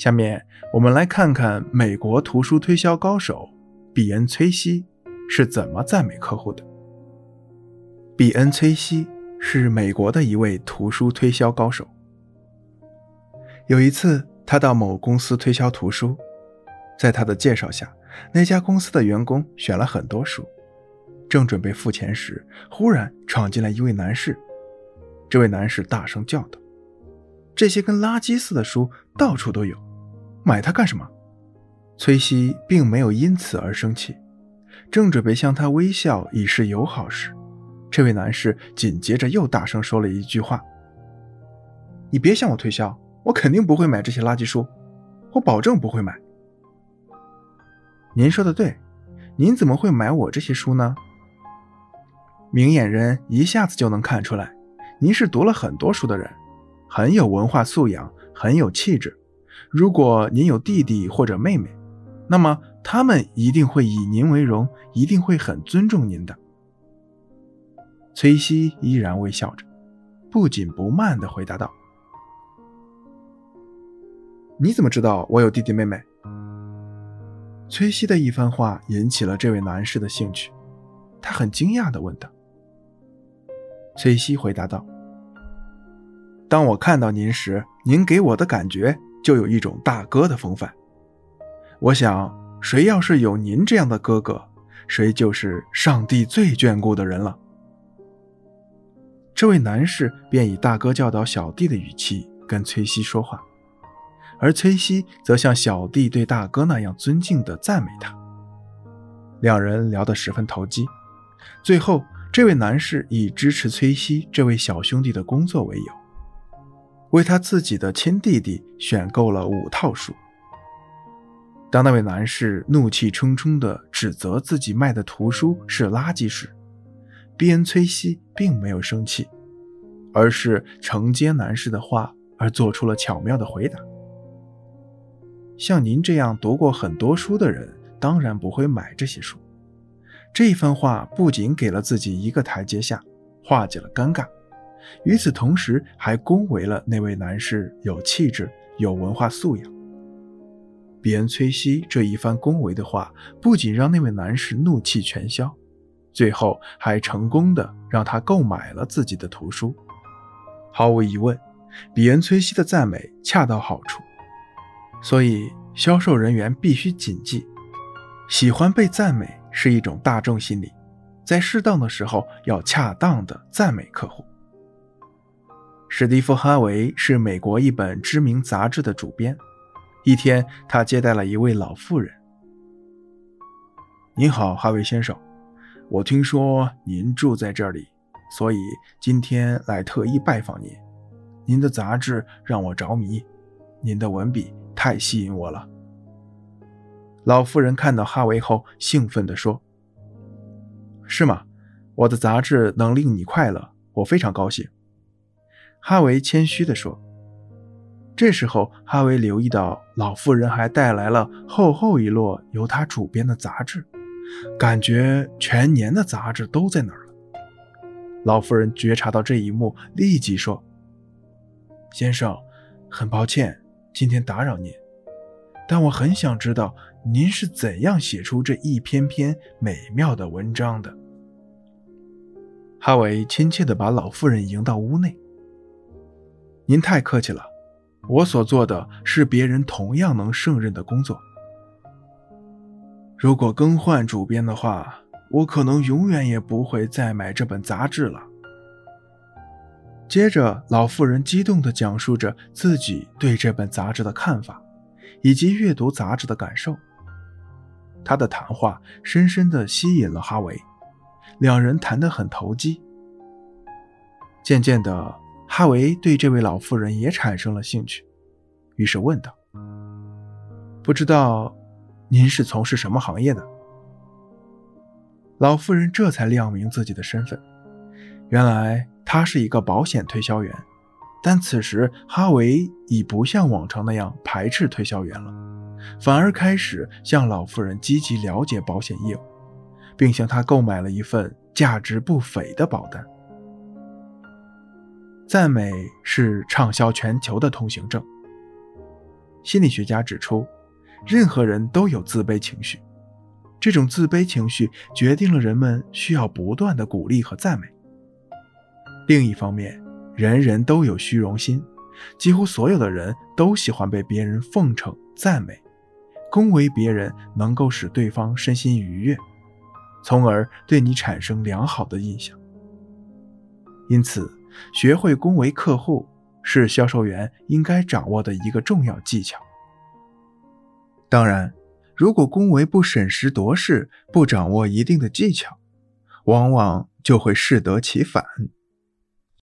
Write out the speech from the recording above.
下面我们来看看美国图书推销高手比恩·崔西是怎么赞美客户的。比恩·崔西是美国的一位图书推销高手。有一次，他到某公司推销图书，在他的介绍下，那家公司的员工选了很多书，正准备付钱时，忽然闯进来一位男士。这位男士大声叫道：“这些跟垃圾似的书到处都有。”买它干什么？崔西并没有因此而生气，正准备向他微笑以示友好时，这位男士紧接着又大声说了一句话：“你别向我推销，我肯定不会买这些垃圾书，我保证不会买。”您说的对，您怎么会买我这些书呢？明眼人一下子就能看出来，您是读了很多书的人，很有文化素养，很有气质。如果您有弟弟或者妹妹，那么他们一定会以您为荣，一定会很尊重您的。崔西依然微笑着，不紧不慢地回答道：“你怎么知道我有弟弟妹妹？”崔西的一番话引起了这位男士的兴趣，他很惊讶地问道。崔西回答道：“当我看到您时，您给我的感觉……”就有一种大哥的风范。我想，谁要是有您这样的哥哥，谁就是上帝最眷顾的人了。这位男士便以大哥教导小弟的语气跟崔西说话，而崔西则像小弟对大哥那样尊敬地赞美他。两人聊得十分投机。最后，这位男士以支持崔西这位小兄弟的工作为由。为他自己的亲弟弟选购了五套书。当那位男士怒气冲冲地指责自己卖的图书是垃圾时，比恩·崔西并没有生气，而是承接男士的话而做出了巧妙的回答：“像您这样读过很多书的人，当然不会买这些书。”这一番话不仅给了自己一个台阶下，化解了尴尬。与此同时，还恭维了那位男士有气质、有文化素养。比恩·崔西这一番恭维的话，不仅让那位男士怒气全消，最后还成功的让他购买了自己的图书。毫无疑问，比恩·崔西的赞美恰到好处，所以销售人员必须谨记：喜欢被赞美是一种大众心理，在适当的时候要恰当的赞美客户。史蒂夫·哈维是美国一本知名杂志的主编。一天，他接待了一位老妇人。“您好，哈维先生，我听说您住在这里，所以今天来特意拜访您。您的杂志让我着迷，您的文笔太吸引我了。”老妇人看到哈维后，兴奋地说：“是吗？我的杂志能令你快乐，我非常高兴。”哈维谦虚地说：“这时候，哈维留意到老妇人还带来了厚厚一摞由他主编的杂志，感觉全年的杂志都在那儿了。”老妇人觉察到这一幕，立即说：“先生，很抱歉今天打扰您，但我很想知道您是怎样写出这一篇篇美妙的文章的。”哈维亲切地把老妇人迎到屋内。您太客气了，我所做的是别人同样能胜任的工作。如果更换主编的话，我可能永远也不会再买这本杂志了。接着，老妇人激动地讲述着自己对这本杂志的看法，以及阅读杂志的感受。她的谈话深深地吸引了哈维，两人谈得很投机。渐渐的。哈维对这位老妇人也产生了兴趣，于是问道：“不知道您是从事什么行业的？”老妇人这才亮明自己的身份，原来她是一个保险推销员。但此时哈维已不像往常那样排斥推销员了，反而开始向老妇人积极了解保险业务，并向她购买了一份价值不菲的保单。赞美是畅销全球的通行证。心理学家指出，任何人都有自卑情绪，这种自卑情绪决定了人们需要不断的鼓励和赞美。另一方面，人人都有虚荣心，几乎所有的人都喜欢被别人奉承、赞美，恭维别人能够使对方身心愉悦，从而对你产生良好的印象。因此，学会恭维客户是销售员应该掌握的一个重要技巧。当然，如果恭维不审时度势，不掌握一定的技巧，往往就会适得其反。